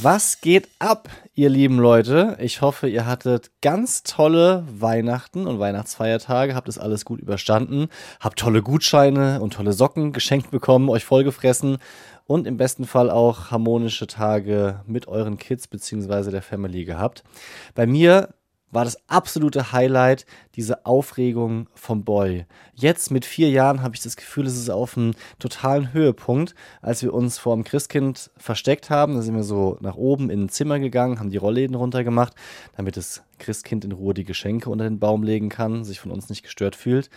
Was geht ab, ihr lieben Leute? Ich hoffe, ihr hattet ganz tolle Weihnachten und Weihnachtsfeiertage, habt es alles gut überstanden, habt tolle Gutscheine und tolle Socken geschenkt bekommen, euch vollgefressen und im besten Fall auch harmonische Tage mit euren Kids bzw. der Family gehabt. Bei mir war das absolute Highlight diese Aufregung vom Boy. Jetzt mit vier Jahren habe ich das Gefühl, es ist auf einem totalen Höhepunkt, als wir uns vor dem Christkind versteckt haben. Da sind wir so nach oben in ein Zimmer gegangen, haben die Rollläden runtergemacht, damit das Christkind in Ruhe die Geschenke unter den Baum legen kann, sich von uns nicht gestört fühlt.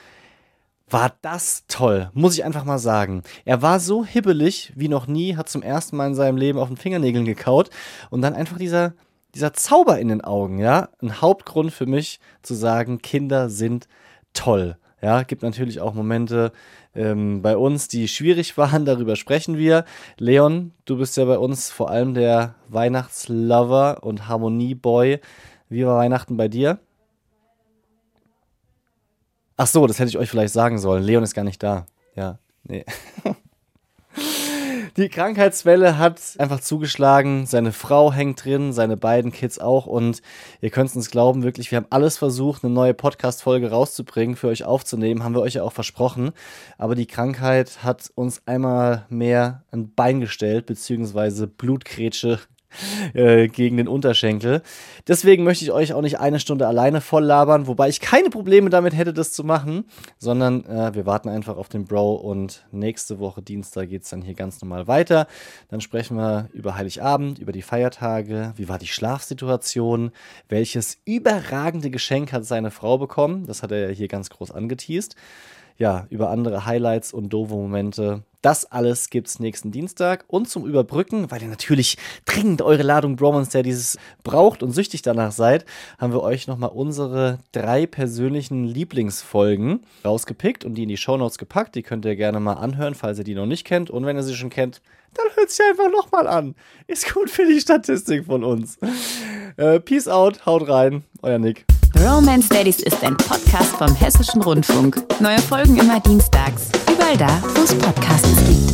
War das toll, muss ich einfach mal sagen. Er war so hibbelig wie noch nie, hat zum ersten Mal in seinem Leben auf den Fingernägeln gekaut und dann einfach dieser dieser Zauber in den Augen, ja, ein Hauptgrund für mich zu sagen, Kinder sind toll. Ja, gibt natürlich auch Momente ähm, bei uns, die schwierig waren, darüber sprechen wir. Leon, du bist ja bei uns vor allem der Weihnachtslover und Harmonieboy. Wie war Weihnachten bei dir? Ach so, das hätte ich euch vielleicht sagen sollen. Leon ist gar nicht da. Ja, nee. Die Krankheitswelle hat einfach zugeschlagen. Seine Frau hängt drin, seine beiden Kids auch. Und ihr könnt es uns glauben, wirklich, wir haben alles versucht, eine neue Podcast-Folge rauszubringen, für euch aufzunehmen. Haben wir euch ja auch versprochen. Aber die Krankheit hat uns einmal mehr ein Bein gestellt, beziehungsweise Blutgrätsche äh, gegen den Unterschenkel. Deswegen möchte ich euch auch nicht eine Stunde alleine voll labern, wobei ich keine Probleme damit hätte, das zu machen, sondern äh, wir warten einfach auf den Bro und nächste Woche Dienstag geht es dann hier ganz normal weiter. Dann sprechen wir über Heiligabend, über die Feiertage, wie war die Schlafsituation, welches überragende Geschenk hat seine Frau bekommen, das hat er ja hier ganz groß angeteased ja, über andere Highlights und doofe Momente. Das alles gibt's nächsten Dienstag. Und zum Überbrücken, weil ihr natürlich dringend eure Ladung Bromance der dieses braucht und süchtig danach seid, haben wir euch nochmal unsere drei persönlichen Lieblingsfolgen rausgepickt und die in die Shownotes gepackt. Die könnt ihr gerne mal anhören, falls ihr die noch nicht kennt. Und wenn ihr sie schon kennt, dann hört sie einfach nochmal an. Ist gut für die Statistik von uns. Äh, peace out, haut rein, euer Nick. Romance Daddies ist ein Podcast vom Hessischen Rundfunk. Neue Folgen immer dienstags. Überall da, wo es Podcasts gibt.